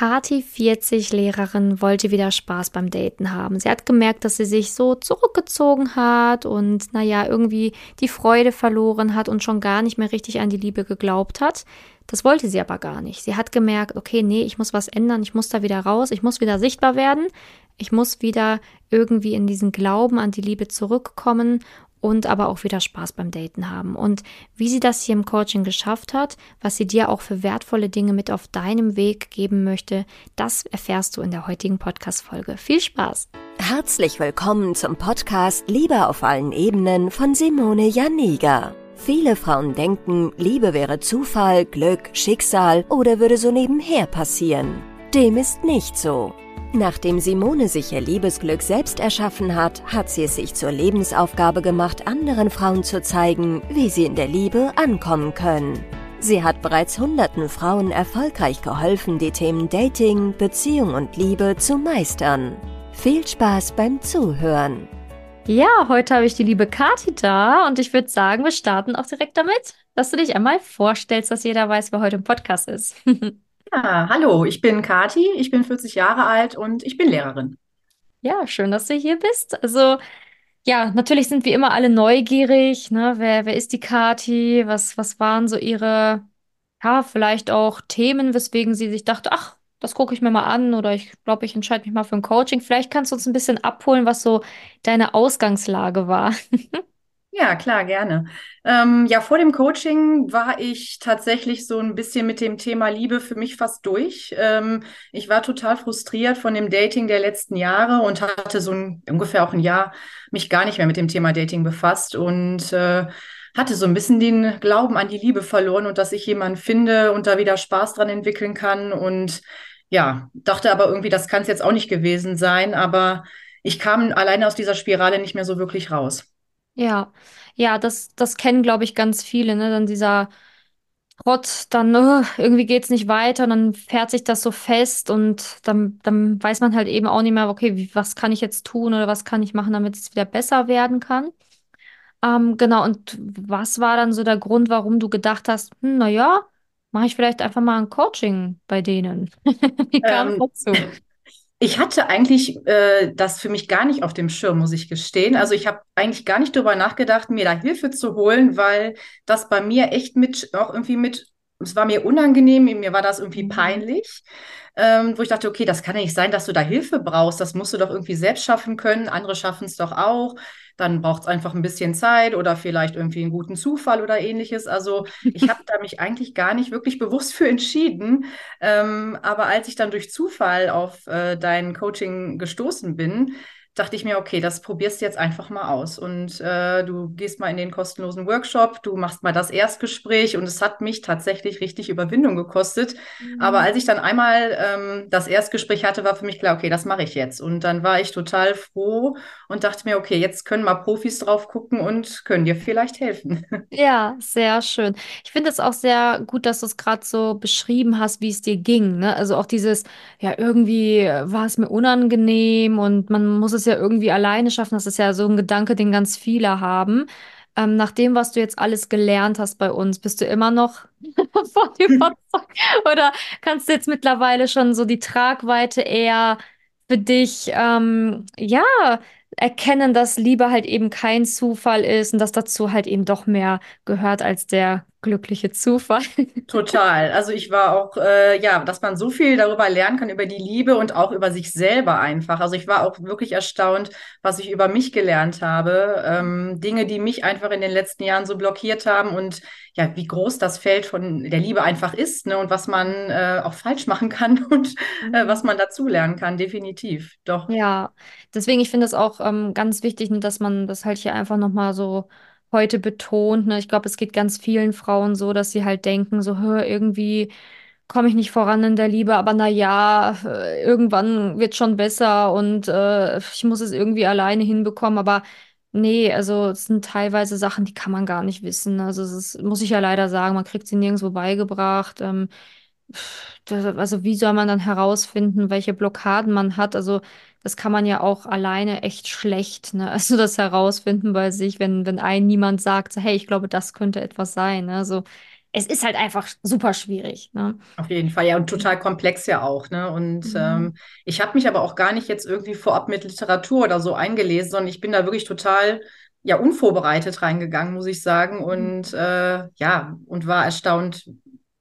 Kati 40 Lehrerin wollte wieder Spaß beim Daten haben. Sie hat gemerkt, dass sie sich so zurückgezogen hat und naja, irgendwie die Freude verloren hat und schon gar nicht mehr richtig an die Liebe geglaubt hat. Das wollte sie aber gar nicht. Sie hat gemerkt, okay, nee, ich muss was ändern, ich muss da wieder raus, ich muss wieder sichtbar werden, ich muss wieder irgendwie in diesen Glauben an die Liebe zurückkommen und aber auch wieder Spaß beim Daten haben. Und wie sie das hier im Coaching geschafft hat, was sie dir auch für wertvolle Dinge mit auf deinem Weg geben möchte, das erfährst du in der heutigen Podcast-Folge. Viel Spaß! Herzlich willkommen zum Podcast Liebe auf allen Ebenen von Simone Janiga. Viele Frauen denken, Liebe wäre Zufall, Glück, Schicksal oder würde so nebenher passieren. Dem ist nicht so. Nachdem Simone sich ihr Liebesglück selbst erschaffen hat, hat sie es sich zur Lebensaufgabe gemacht, anderen Frauen zu zeigen, wie sie in der Liebe ankommen können. Sie hat bereits hunderten Frauen erfolgreich geholfen, die Themen Dating, Beziehung und Liebe zu meistern. Viel Spaß beim Zuhören. Ja, heute habe ich die liebe Kati da und ich würde sagen, wir starten auch direkt damit, dass du dich einmal vorstellst, dass jeder weiß, wer heute im Podcast ist. Ja, hallo, ich bin Kati, ich bin 40 Jahre alt und ich bin Lehrerin. Ja, schön, dass du hier bist. Also, ja, natürlich sind wir immer alle neugierig, ne? Wer, wer ist die Kati? Was, was waren so ihre, ja, vielleicht auch Themen, weswegen sie sich dachte, ach, das gucke ich mir mal an oder ich glaube, ich entscheide mich mal für ein Coaching. Vielleicht kannst du uns ein bisschen abholen, was so deine Ausgangslage war. Ja, klar, gerne. Ähm, ja, vor dem Coaching war ich tatsächlich so ein bisschen mit dem Thema Liebe für mich fast durch. Ähm, ich war total frustriert von dem Dating der letzten Jahre und hatte so ein, ungefähr auch ein Jahr mich gar nicht mehr mit dem Thema Dating befasst und äh, hatte so ein bisschen den Glauben an die Liebe verloren und dass ich jemanden finde und da wieder Spaß dran entwickeln kann. Und ja, dachte aber irgendwie, das kann es jetzt auch nicht gewesen sein. Aber ich kam alleine aus dieser Spirale nicht mehr so wirklich raus. Ja, ja, das, das kennen, glaube ich, ganz viele, ne? Dann dieser Trott, dann uh, irgendwie geht's nicht weiter und dann fährt sich das so fest und dann, dann weiß man halt eben auch nicht mehr, okay, wie, was kann ich jetzt tun oder was kann ich machen, damit es wieder besser werden kann. Ähm, genau, und was war dann so der Grund, warum du gedacht hast, hm, na ja, mache ich vielleicht einfach mal ein Coaching bei denen? Wie kam es Ähm, dazu? Ich hatte eigentlich äh, das für mich gar nicht auf dem Schirm, muss ich gestehen. Also ich habe eigentlich gar nicht darüber nachgedacht, mir da Hilfe zu holen, weil das bei mir echt mit auch irgendwie mit, es war mir unangenehm, mir war das irgendwie peinlich, ähm, wo ich dachte, okay, das kann ja nicht sein, dass du da Hilfe brauchst. Das musst du doch irgendwie selbst schaffen können. Andere schaffen es doch auch. Dann braucht es einfach ein bisschen Zeit oder vielleicht irgendwie einen guten Zufall oder ähnliches. Also ich habe da mich eigentlich gar nicht wirklich bewusst für entschieden. Ähm, aber als ich dann durch Zufall auf äh, dein Coaching gestoßen bin, dachte ich mir, okay, das probierst du jetzt einfach mal aus. Und äh, du gehst mal in den kostenlosen Workshop, du machst mal das Erstgespräch und es hat mich tatsächlich richtig Überwindung gekostet. Aber Mhm. als ich dann einmal ähm, das Erstgespräch hatte, war für mich klar, okay, das mache ich jetzt. Und dann war ich total froh und dachte mir, okay, jetzt können mal Profis drauf gucken und können dir vielleicht helfen. Ja, sehr schön. Ich finde es auch sehr gut, dass du es gerade so beschrieben hast, wie es dir ging, ne? Also auch dieses, ja, irgendwie war es mir unangenehm und man muss es ja irgendwie alleine schaffen. Das ist ja so ein Gedanke, den ganz viele haben. Ähm, nach dem, was du jetzt alles gelernt hast bei uns, bist du immer noch von überzeugt? Oder kannst du jetzt mittlerweile schon so die Tragweite eher für dich, ähm, ja, erkennen, dass Liebe halt eben kein Zufall ist und dass dazu halt eben doch mehr gehört als der glückliche Zufall. Total. Also ich war auch, äh, ja, dass man so viel darüber lernen kann, über die Liebe und auch über sich selber einfach. Also ich war auch wirklich erstaunt, was ich über mich gelernt habe. Ähm, Dinge, die mich einfach in den letzten Jahren so blockiert haben und ja, wie groß das Feld von der Liebe einfach ist, ne? Und was man äh, auch falsch machen kann und äh, was Mhm. man dazu lernen kann, definitiv. Doch. Ja, deswegen, ich finde es auch ähm, ganz wichtig, ne, dass man das halt hier einfach nochmal so heute betont. Ne? Ich glaube, es geht ganz vielen Frauen so, dass sie halt denken, so, irgendwie komme ich nicht voran in der Liebe, aber na ja, äh, irgendwann wird schon besser und äh, ich muss es irgendwie alleine hinbekommen. Aber nee, also es sind teilweise Sachen, die kann man gar nicht wissen. Also es ist, muss ich ja leider sagen, man kriegt sie nirgendwo beigebracht. Ähm, das, also wie soll man dann herausfinden, welche Blockaden man hat? Also das kann man ja auch alleine echt schlecht, ne? Also das herausfinden bei sich, wenn, wenn einem niemand sagt, so, hey, ich glaube, das könnte etwas sein. Ne? Also es ist halt einfach super schwierig. Ne? Auf jeden Fall, ja, und total komplex ja auch. Ne? Und mhm. ähm, ich habe mich aber auch gar nicht jetzt irgendwie vorab mit Literatur oder so eingelesen, sondern ich bin da wirklich total ja unvorbereitet reingegangen, muss ich sagen. Mhm. Und äh, ja, und war erstaunt,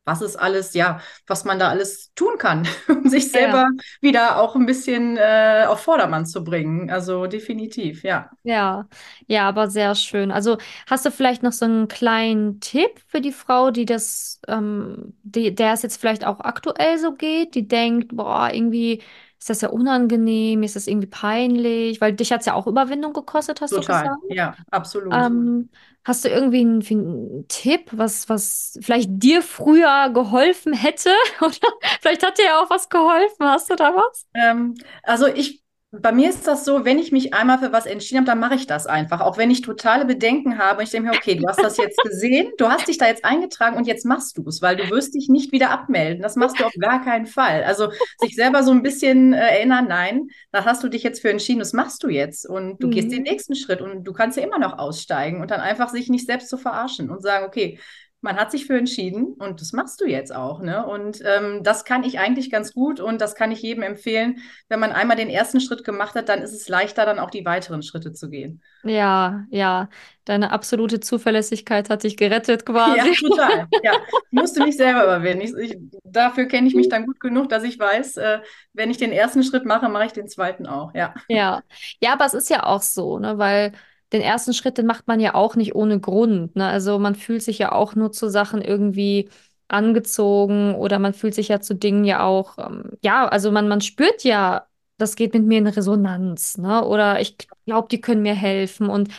was es alles, ja, was man da alles tun kann, um sich selber ja. wieder auch ein bisschen äh, auf Vordermann zu bringen. Also definitiv, ja. Ja, ja, aber sehr schön. Also hast du vielleicht noch so einen kleinen Tipp für die Frau, die das, ähm, die, der es jetzt vielleicht auch aktuell so geht, die denkt, boah, irgendwie ist das ja unangenehm, ist das irgendwie peinlich, weil dich hat es ja auch Überwindung gekostet, hast Total. du gesagt. Ja, absolut. Ähm, hast du irgendwie einen, einen, Tipp, was, was vielleicht dir früher geholfen hätte? Oder vielleicht hat dir ja auch was geholfen. Hast du da was? Ähm, also ich bei mir ist das so, wenn ich mich einmal für was entschieden habe, dann mache ich das einfach. Auch wenn ich totale Bedenken habe und ich denke mir, okay, du hast das jetzt gesehen, du hast dich da jetzt eingetragen und jetzt machst du es, weil du wirst dich nicht wieder abmelden. Das machst du auf gar keinen Fall. Also sich selber so ein bisschen äh, erinnern, nein, da hast du dich jetzt für entschieden, das machst du jetzt und du mhm. gehst den nächsten Schritt und du kannst ja immer noch aussteigen und dann einfach sich nicht selbst zu verarschen und sagen, okay, man hat sich für entschieden und das machst du jetzt auch. Ne? Und ähm, das kann ich eigentlich ganz gut und das kann ich jedem empfehlen. Wenn man einmal den ersten Schritt gemacht hat, dann ist es leichter, dann auch die weiteren Schritte zu gehen. Ja, ja. Deine absolute Zuverlässigkeit hat dich gerettet quasi. Ja, total. Ja, ich musste mich selber überwinden. Ich, ich, dafür kenne ich mich dann gut genug, dass ich weiß, äh, wenn ich den ersten Schritt mache, mache ich den zweiten auch. Ja. Ja, ja aber es ist ja auch so, ne? weil den ersten Schritt, den macht man ja auch nicht ohne Grund. Ne? Also man fühlt sich ja auch nur zu Sachen irgendwie angezogen oder man fühlt sich ja zu Dingen ja auch, ähm, ja, also man, man spürt ja, das geht mit mir in Resonanz, ne? Oder ich glaube, die können mir helfen. Und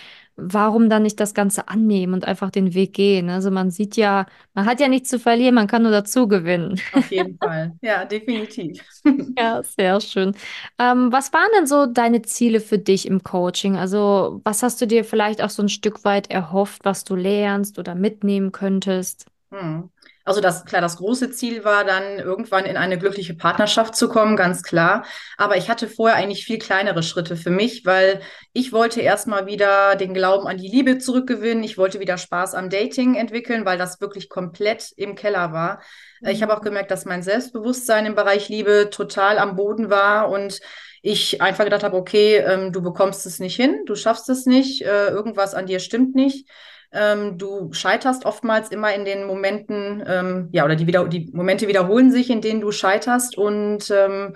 warum dann nicht das Ganze annehmen und einfach den Weg gehen? Also man sieht ja, man hat ja nichts zu verlieren, man kann nur dazu gewinnen. Auf jeden Fall, ja, definitiv. ja, sehr schön. Ähm, was waren denn so deine Ziele für dich im Coaching? Also was hast du dir vielleicht auch so ein Stück weit erhofft, was du lernst oder mitnehmen könntest? Hm. Also das, klar, das große Ziel war dann irgendwann in eine glückliche Partnerschaft zu kommen, ganz klar. Aber ich hatte vorher eigentlich viel kleinere Schritte für mich, weil ich wollte erstmal wieder den Glauben an die Liebe zurückgewinnen. Ich wollte wieder Spaß am Dating entwickeln, weil das wirklich komplett im Keller war. Mhm. Ich habe auch gemerkt, dass mein Selbstbewusstsein im Bereich Liebe total am Boden war und ich einfach gedacht habe, okay, ähm, du bekommst es nicht hin, du schaffst es nicht, äh, irgendwas an dir stimmt nicht. Ähm, du scheiterst oftmals immer in den Momenten, ähm, ja, oder die, wieder, die Momente wiederholen sich, in denen du scheiterst. Und ähm,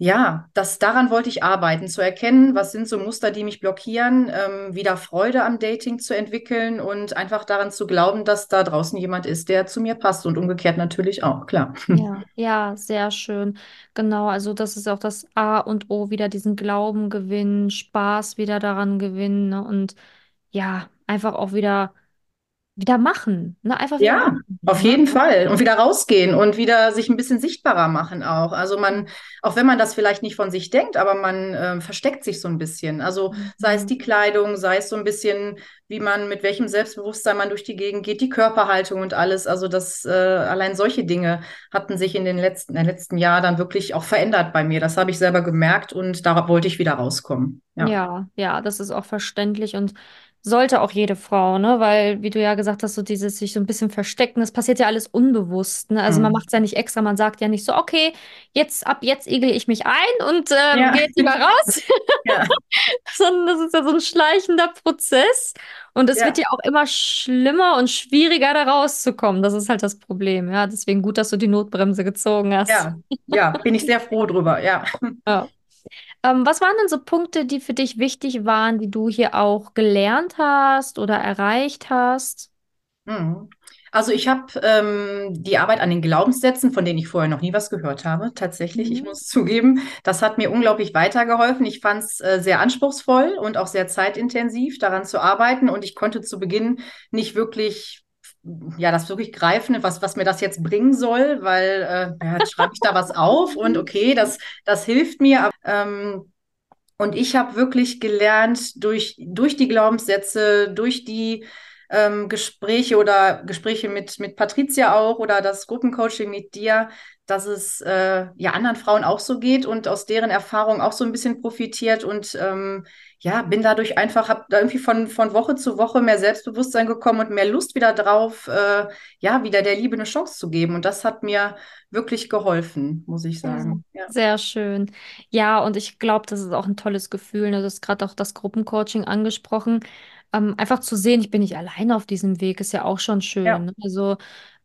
ja, das, daran wollte ich arbeiten, zu erkennen, was sind so Muster, die mich blockieren, ähm, wieder Freude am Dating zu entwickeln und einfach daran zu glauben, dass da draußen jemand ist, der zu mir passt und umgekehrt natürlich auch, klar. Ja, ja, sehr schön. Genau, also das ist auch das A und O, wieder diesen Glauben gewinnen, Spaß wieder daran gewinnen ne? und ja, einfach auch wieder wieder machen, ne? Einfach ja, machen, auf ne? jeden Fall und wieder rausgehen und wieder sich ein bisschen sichtbarer machen auch. Also man, auch wenn man das vielleicht nicht von sich denkt, aber man äh, versteckt sich so ein bisschen. Also mhm. sei es die Kleidung, sei es so ein bisschen, wie man mit welchem Selbstbewusstsein man durch die Gegend geht, die Körperhaltung und alles. Also das äh, allein solche Dinge hatten sich in den letzten, in den letzten Jahren dann wirklich auch verändert bei mir. Das habe ich selber gemerkt und da wollte ich wieder rauskommen. Ja. ja, ja, das ist auch verständlich und sollte auch jede Frau, ne? Weil, wie du ja gesagt hast, so dieses sich so ein bisschen verstecken, das passiert ja alles unbewusst, ne? Also mhm. man macht es ja nicht extra, man sagt ja nicht so, okay, jetzt ab jetzt igel ich mich ein und ähm, ja. gehe jetzt lieber raus. Ja. Sondern das ist ja so ein schleichender Prozess. Und es ja. wird ja auch immer schlimmer und schwieriger, da rauszukommen. Das ist halt das Problem, ja. Deswegen gut, dass du die Notbremse gezogen hast. Ja, ja, bin ich sehr froh drüber, ja. ja. Ähm, was waren denn so Punkte, die für dich wichtig waren, die du hier auch gelernt hast oder erreicht hast? Mhm. Also ich habe ähm, die Arbeit an den Glaubenssätzen, von denen ich vorher noch nie was gehört habe, tatsächlich, mhm. ich muss zugeben, das hat mir unglaublich weitergeholfen. Ich fand es äh, sehr anspruchsvoll und auch sehr zeitintensiv, daran zu arbeiten. Und ich konnte zu Beginn nicht wirklich ja, das wirklich greifen, was, was mir das jetzt bringen soll, weil äh, ja, schreibe ich da was auf und okay, das, das hilft mir. Ähm, und ich habe wirklich gelernt, durch, durch die Glaubenssätze, durch die ähm, Gespräche oder Gespräche mit, mit Patricia auch oder das Gruppencoaching mit dir, dass es äh, ja anderen Frauen auch so geht und aus deren Erfahrung auch so ein bisschen profitiert und ähm, ja, bin dadurch einfach, habe da irgendwie von, von Woche zu Woche mehr Selbstbewusstsein gekommen und mehr Lust wieder drauf, äh, ja, wieder der Liebe eine Chance zu geben. Und das hat mir wirklich geholfen, muss ich sagen. Ja, ja. Sehr schön. Ja, und ich glaube, das ist auch ein tolles Gefühl. Ne? Du hast gerade auch das Gruppencoaching angesprochen. Ähm, einfach zu sehen, ich bin nicht alleine auf diesem Weg, ist ja auch schon schön. Ja. Ne? Also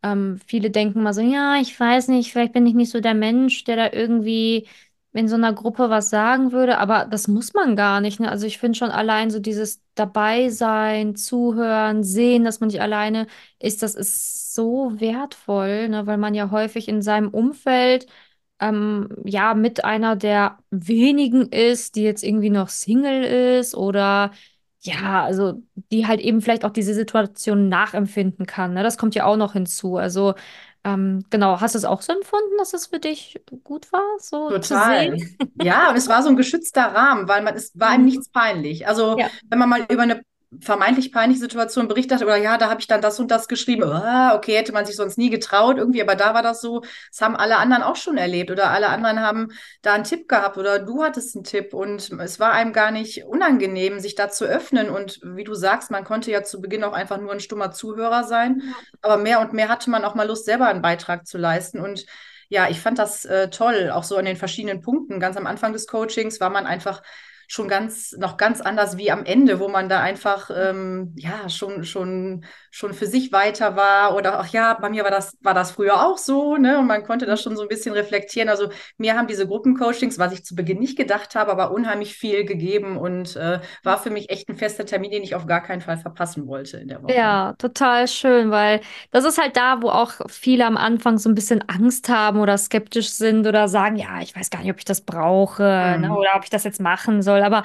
ähm, viele denken mal so, ja, ich weiß nicht, vielleicht bin ich nicht so der Mensch, der da irgendwie in so einer Gruppe was sagen würde, aber das muss man gar nicht. Ne? Also ich finde schon allein so dieses Dabeisein, Zuhören, Sehen, dass man nicht alleine ist, das ist so wertvoll, ne? Weil man ja häufig in seinem Umfeld ähm, ja mit einer der wenigen ist, die jetzt irgendwie noch Single ist oder ja, also die halt eben vielleicht auch diese Situation nachempfinden kann. Ne? Das kommt ja auch noch hinzu. Also ähm, genau, hast du es auch so empfunden, dass es für dich gut war, so Total. zu sehen? Ja, und es war so ein geschützter Rahmen, weil man, es war einem mhm. nichts peinlich. Also ja. wenn man mal über eine vermeintlich peinliche Situation berichtet oder ja, da habe ich dann das und das geschrieben. Oh, okay, hätte man sich sonst nie getraut irgendwie, aber da war das so, das haben alle anderen auch schon erlebt oder alle anderen haben da einen Tipp gehabt oder du hattest einen Tipp und es war einem gar nicht unangenehm, sich da zu öffnen und wie du sagst, man konnte ja zu Beginn auch einfach nur ein stummer Zuhörer sein, aber mehr und mehr hatte man auch mal Lust, selber einen Beitrag zu leisten und ja, ich fand das äh, toll, auch so an den verschiedenen Punkten. Ganz am Anfang des Coachings war man einfach schon ganz, noch ganz anders wie am Ende, wo man da einfach ähm, ja schon, schon, schon für sich weiter war. Oder ach ja, bei mir war das, war das früher auch so, ne? Und man konnte das schon so ein bisschen reflektieren. Also mir haben diese Gruppencoachings, was ich zu Beginn nicht gedacht habe, aber unheimlich viel gegeben und äh, war für mich echt ein fester Termin, den ich auf gar keinen Fall verpassen wollte in der Woche. Ja, total schön, weil das ist halt da, wo auch viele am Anfang so ein bisschen Angst haben oder skeptisch sind oder sagen, ja, ich weiß gar nicht, ob ich das brauche ne? mhm. ne? oder ob ich das jetzt machen soll aber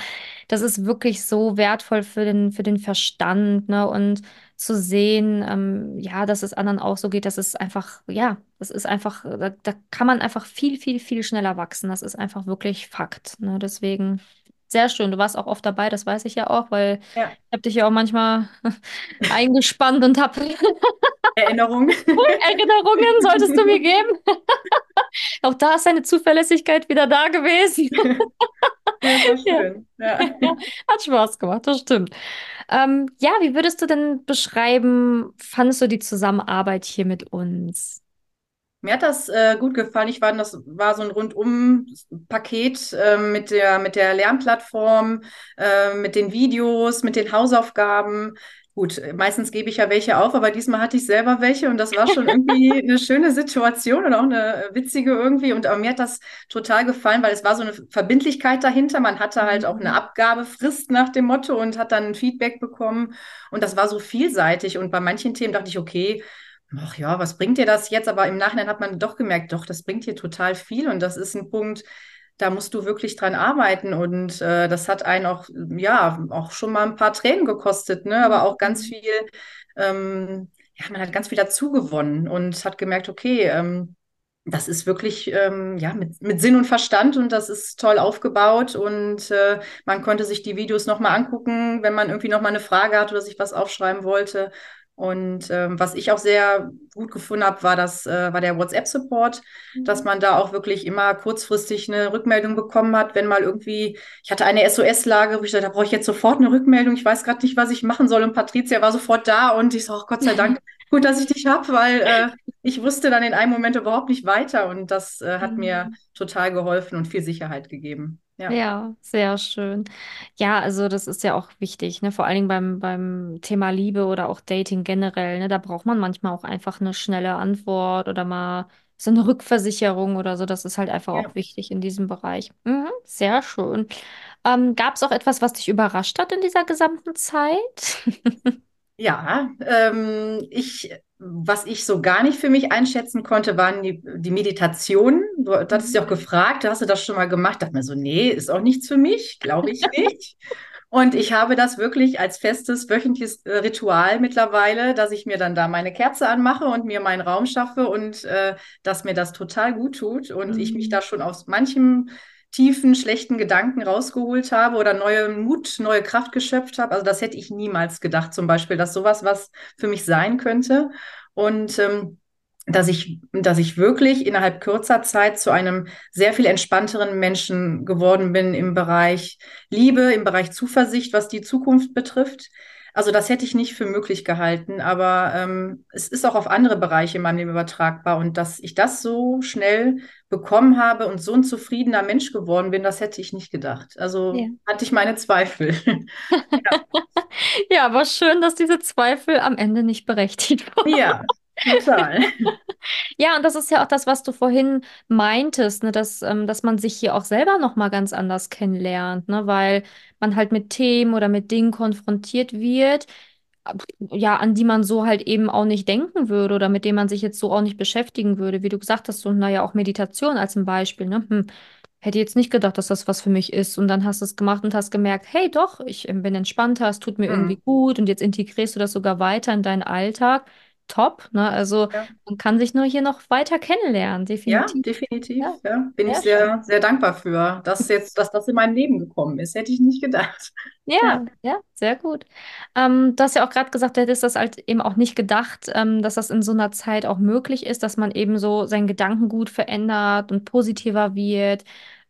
das ist wirklich so wertvoll für den, für den Verstand, ne? Und zu sehen, ähm, ja, dass es anderen auch so geht, das ist einfach, ja, das ist einfach, da, da kann man einfach viel, viel, viel schneller wachsen. Das ist einfach wirklich Fakt. Ne? Deswegen sehr schön. Du warst auch oft dabei, das weiß ich ja auch, weil ja. ich habe dich ja auch manchmal eingespannt und habe Erinnerungen. Erinnerungen solltest du mir geben. auch da ist deine Zuverlässigkeit wieder da gewesen. ja, schön. Ja. Ja. Hat Spaß gemacht, das stimmt. Ähm, ja, wie würdest du denn beschreiben, fandest du die Zusammenarbeit hier mit uns? Mir hat das äh, gut gefallen. Ich war, das war so ein Rundum-Paket äh, mit, der, mit der Lernplattform, äh, mit den Videos, mit den Hausaufgaben. Gut, meistens gebe ich ja welche auf, aber diesmal hatte ich selber welche und das war schon irgendwie eine schöne Situation und auch eine witzige irgendwie. Und aber mir hat das total gefallen, weil es war so eine Verbindlichkeit dahinter. Man hatte halt auch eine mhm. Abgabefrist nach dem Motto und hat dann ein Feedback bekommen. Und das war so vielseitig. Und bei manchen Themen dachte ich, okay, ach ja, was bringt dir das jetzt? Aber im Nachhinein hat man doch gemerkt, doch, das bringt dir total viel und das ist ein Punkt, da musst du wirklich dran arbeiten und äh, das hat einen auch, ja, auch schon mal ein paar Tränen gekostet, ne? aber auch ganz mhm. viel, ähm, ja, man hat ganz viel dazu gewonnen und hat gemerkt, okay, ähm, das ist wirklich ähm, ja mit, mit Sinn und Verstand und das ist toll aufgebaut und äh, man konnte sich die Videos nochmal angucken, wenn man irgendwie nochmal eine Frage hat oder sich was aufschreiben wollte. Und ähm, was ich auch sehr gut gefunden habe, war das, äh, war der WhatsApp-Support, mhm. dass man da auch wirklich immer kurzfristig eine Rückmeldung bekommen hat, wenn mal irgendwie, ich hatte eine SOS-Lage, wo ich dachte, da brauche ich jetzt sofort eine Rückmeldung, ich weiß gerade nicht, was ich machen soll. Und Patricia war sofort da und ich so, oh Gott sei Dank, gut, dass ich dich habe, weil äh, ich wusste dann in einem Moment überhaupt nicht weiter und das äh, hat mhm. mir total geholfen und viel Sicherheit gegeben. Ja. ja, sehr schön. Ja, also das ist ja auch wichtig, ne? Vor allen Dingen beim, beim Thema Liebe oder auch Dating generell, ne? Da braucht man manchmal auch einfach eine schnelle Antwort oder mal so eine Rückversicherung oder so. Das ist halt einfach ja. auch wichtig in diesem Bereich. Mhm, sehr schön. Ähm, gab es auch etwas, was dich überrascht hat in dieser gesamten Zeit? Ja, ähm, ich, was ich so gar nicht für mich einschätzen konnte, waren die, die Meditationen. Du, du hattest ja auch mhm. gefragt, hast du das schon mal gemacht? Dachte mir so, nee, ist auch nichts für mich, glaube ich nicht. Und ich habe das wirklich als festes wöchentliches äh, Ritual mittlerweile, dass ich mir dann da meine Kerze anmache und mir meinen Raum schaffe und äh, dass mir das total gut tut und mhm. ich mich mhm. da schon aus manchem tiefen, schlechten Gedanken rausgeholt habe oder neue Mut, neue Kraft geschöpft habe. Also das hätte ich niemals gedacht, zum Beispiel, dass sowas was für mich sein könnte. Und ähm, dass ich, dass ich wirklich innerhalb kürzer Zeit zu einem sehr viel entspannteren Menschen geworden bin im Bereich Liebe, im Bereich Zuversicht, was die Zukunft betrifft. Also das hätte ich nicht für möglich gehalten, aber ähm, es ist auch auf andere Bereiche in meinem Leben übertragbar. Und dass ich das so schnell bekommen habe und so ein zufriedener Mensch geworden bin, das hätte ich nicht gedacht. Also ja. hatte ich meine Zweifel. ja. ja, aber schön, dass diese Zweifel am Ende nicht berechtigt waren. Ja, Total. Ja, und das ist ja auch das, was du vorhin meintest, ne, dass, ähm, dass man sich hier auch selber nochmal ganz anders kennenlernt, ne, weil man halt mit Themen oder mit Dingen konfrontiert wird, ja, an die man so halt eben auch nicht denken würde oder mit denen man sich jetzt so auch nicht beschäftigen würde. Wie du gesagt hast, so, naja, auch Meditation als ein Beispiel, ne? Hm, hätte jetzt nicht gedacht, dass das was für mich ist. Und dann hast du es gemacht und hast gemerkt, hey, doch, ich ähm, bin entspannter, es tut mir mhm. irgendwie gut und jetzt integrierst du das sogar weiter in deinen Alltag top. Ne? Also ja. man kann sich nur hier noch weiter kennenlernen, definitiv. Ja, definitiv. Ja. ja. Bin ich sehr, schön. sehr dankbar für, dass jetzt, dass das in mein Leben gekommen ist. Hätte ich nicht gedacht. Ja, ja, ja sehr gut. Ähm, du hast ja auch gerade gesagt, du hättest das halt eben auch nicht gedacht, ähm, dass das in so einer Zeit auch möglich ist, dass man eben so sein Gedankengut verändert und positiver wird.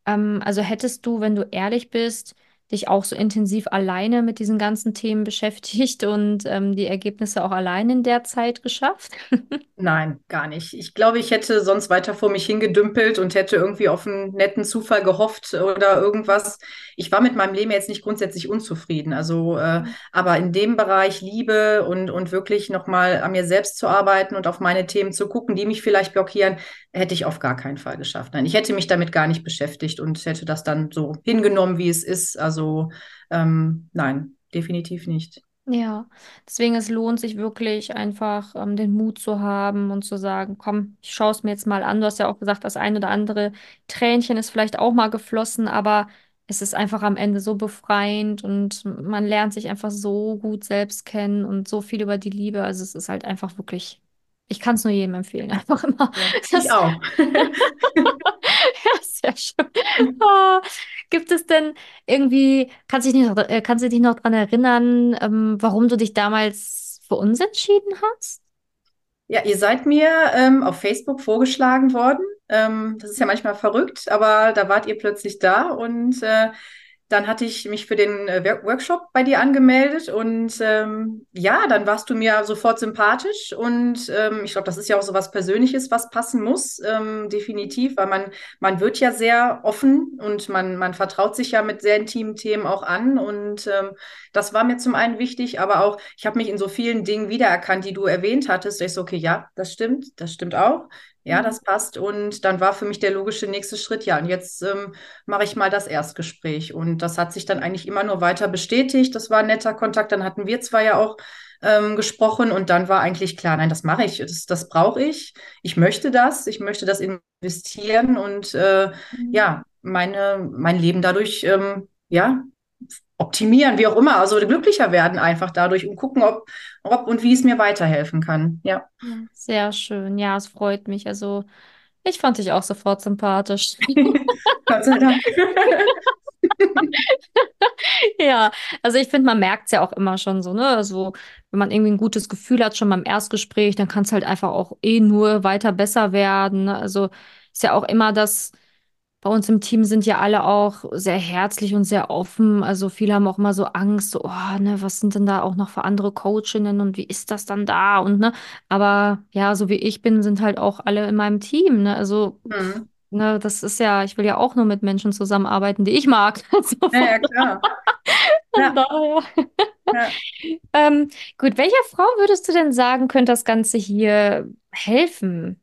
Ähm, also hättest du, wenn du ehrlich bist, dich auch so intensiv alleine mit diesen ganzen Themen beschäftigt und ähm, die Ergebnisse auch allein in der Zeit geschafft? Nein, gar nicht. Ich glaube, ich hätte sonst weiter vor mich hingedümpelt und hätte irgendwie auf einen netten Zufall gehofft oder irgendwas. Ich war mit meinem Leben jetzt nicht grundsätzlich unzufrieden. Also, äh, mhm. aber in dem Bereich Liebe und, und wirklich nochmal an mir selbst zu arbeiten und auf meine Themen zu gucken, die mich vielleicht blockieren, hätte ich auf gar keinen Fall geschafft. Nein, ich hätte mich damit gar nicht beschäftigt und hätte das dann so hingenommen, wie es ist. Also, ähm, nein, definitiv nicht. Ja, deswegen es lohnt sich wirklich einfach ähm, den Mut zu haben und zu sagen, komm, ich schaue es mir jetzt mal an. Du hast ja auch gesagt, das ein oder andere Tränchen ist vielleicht auch mal geflossen, aber es ist einfach am Ende so befreiend und man lernt sich einfach so gut selbst kennen und so viel über die Liebe. Also es ist halt einfach wirklich, ich kann es nur jedem empfehlen, einfach immer. Ja, ich auch. ja, sehr schön. Oh, gibt es denn irgendwie, kannst du dich noch, äh, kannst du dich noch daran erinnern, ähm, warum du dich damals für uns entschieden hast? Ja, ihr seid mir ähm, auf Facebook vorgeschlagen worden. Ähm, das ist ja manchmal verrückt, aber da wart ihr plötzlich da und äh, dann hatte ich mich für den äh, Workshop bei dir angemeldet und ähm, ja, dann warst du mir sofort sympathisch und ähm, ich glaube, das ist ja auch so was Persönliches, was passen muss, ähm, definitiv, weil man, man wird ja sehr offen und man, man vertraut sich ja mit sehr intimen Themen auch an und ähm, das war mir zum einen wichtig, aber auch, ich habe mich in so vielen Dingen wiedererkannt, die du erwähnt hattest. Ich so, okay, ja, das stimmt, das stimmt auch ja, mhm. das passt. Und dann war für mich der logische nächste Schritt, ja, und jetzt ähm, mache ich mal das Erstgespräch. Und das hat sich dann eigentlich immer nur weiter bestätigt. Das war ein netter Kontakt. Dann hatten wir zwar ja auch ähm, gesprochen und dann war eigentlich klar, nein, das mache ich, das, das brauche ich. Ich möchte das, ich möchte das investieren und äh, mhm. ja, meine, mein Leben dadurch ähm, ja, optimieren, wie auch immer, also glücklicher werden einfach dadurch und gucken, ob, ob und wie es mir weiterhelfen kann. Ja. Sehr schön. Ja, es freut mich. Also ich fand dich auch sofort sympathisch. Gott sei Dank. ja, also ich finde, man merkt es ja auch immer schon so, ne? Also, wenn man irgendwie ein gutes Gefühl hat, schon beim Erstgespräch, dann kann es halt einfach auch eh nur weiter besser werden. Ne? Also ist ja auch immer das, bei uns im Team sind ja alle auch sehr herzlich und sehr offen. Also viele haben auch immer so Angst, so, oh, ne, was sind denn da auch noch für andere Coachinnen und wie ist das dann da? Und ne, aber ja, so wie ich bin, sind halt auch alle in meinem Team. Ne? Also, mhm. ne, das ist ja, ich will ja auch nur mit Menschen zusammenarbeiten, die ich mag. Also, ja, ja, klar. ja. Daher. Ja. ähm, gut, welcher Frau würdest du denn sagen, könnte das Ganze hier helfen?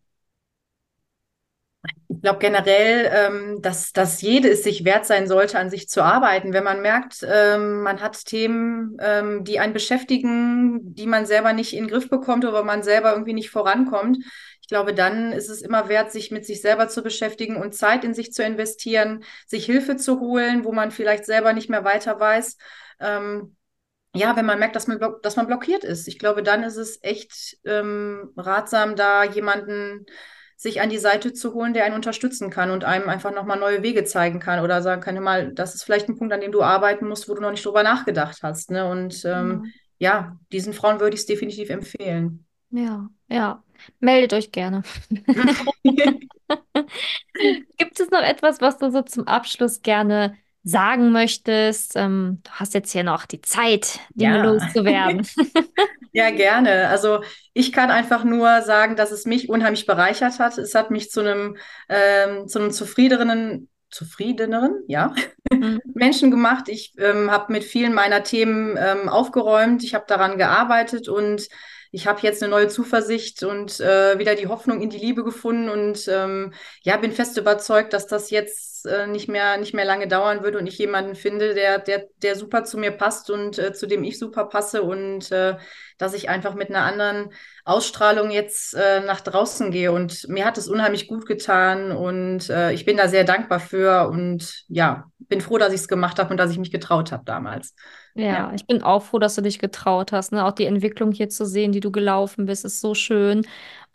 Ich glaube generell, ähm, dass, dass jede es sich wert sein sollte, an sich zu arbeiten. Wenn man merkt, ähm, man hat Themen, ähm, die einen beschäftigen, die man selber nicht in den Griff bekommt oder man selber irgendwie nicht vorankommt. Ich glaube, dann ist es immer wert, sich mit sich selber zu beschäftigen und Zeit in sich zu investieren, sich Hilfe zu holen, wo man vielleicht selber nicht mehr weiter weiß. Ähm, ja, wenn man merkt, dass man, dass man blockiert ist. Ich glaube, dann ist es echt ähm, ratsam, da jemanden sich an die Seite zu holen, der einen unterstützen kann und einem einfach nochmal neue Wege zeigen kann oder sagen kann, mal, das ist vielleicht ein Punkt, an dem du arbeiten musst, wo du noch nicht drüber nachgedacht hast. Ne? Und ähm, ja. ja, diesen Frauen würde ich es definitiv empfehlen. Ja, ja. Meldet euch gerne. Gibt es noch etwas, was du so zum Abschluss gerne sagen möchtest? Ähm, du hast jetzt hier noch die Zeit, Dinge Ja. loszuwerden. Ja, gerne. Also ich kann einfach nur sagen, dass es mich unheimlich bereichert hat. Es hat mich zu einem, ähm, zu einem zufriedeneren, zufriedeneren, ja, Mhm. Menschen gemacht. Ich ähm, habe mit vielen meiner Themen ähm, aufgeräumt. Ich habe daran gearbeitet und ich habe jetzt eine neue Zuversicht und äh, wieder die Hoffnung in die Liebe gefunden und ähm, ja, bin fest überzeugt, dass das jetzt äh, nicht mehr, nicht mehr lange dauern würde und ich jemanden finde, der, der, der super zu mir passt und äh, zu dem ich super passe und äh, dass ich einfach mit einer anderen Ausstrahlung jetzt äh, nach draußen gehe. Und mir hat es unheimlich gut getan und äh, ich bin da sehr dankbar für und ja, bin froh, dass ich es gemacht habe und dass ich mich getraut habe damals. Ja, ich bin auch froh, dass du dich getraut hast. Ne? Auch die Entwicklung hier zu sehen, die du gelaufen bist, ist so schön.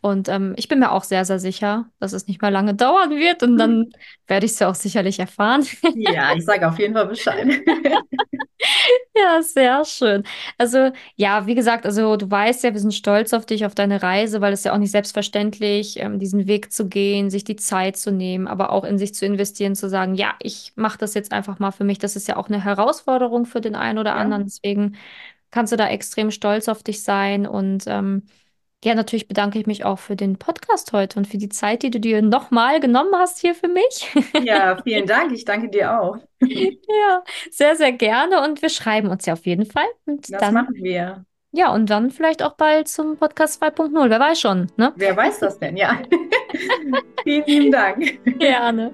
Und ähm, ich bin mir auch sehr, sehr sicher, dass es nicht mehr lange dauern wird. Und dann werde ich es ja auch sicherlich erfahren. Ja, ich sage auf jeden Fall Bescheid. Ja, sehr schön. Also, ja, wie gesagt, also du weißt ja, wir sind stolz auf dich, auf deine Reise, weil es ja auch nicht selbstverständlich, ähm, diesen Weg zu gehen, sich die Zeit zu nehmen, aber auch in sich zu investieren, zu sagen, ja, ich mache das jetzt einfach mal für mich. Das ist ja auch eine Herausforderung für den einen oder Ja. anderen. Deswegen kannst du da extrem stolz auf dich sein. Und ähm, ja, natürlich bedanke ich mich auch für den Podcast heute und für die Zeit, die du dir nochmal genommen hast hier für mich. Ja, vielen Dank. Ich danke dir auch. Ja, sehr, sehr gerne. Und wir schreiben uns ja auf jeden Fall. Und Das dann. machen wir. Ja, und dann vielleicht auch bald zum Podcast 2.0. Wer weiß schon, ne? Wer weiß das denn? Ja. Vielen lieben Dank. Gerne.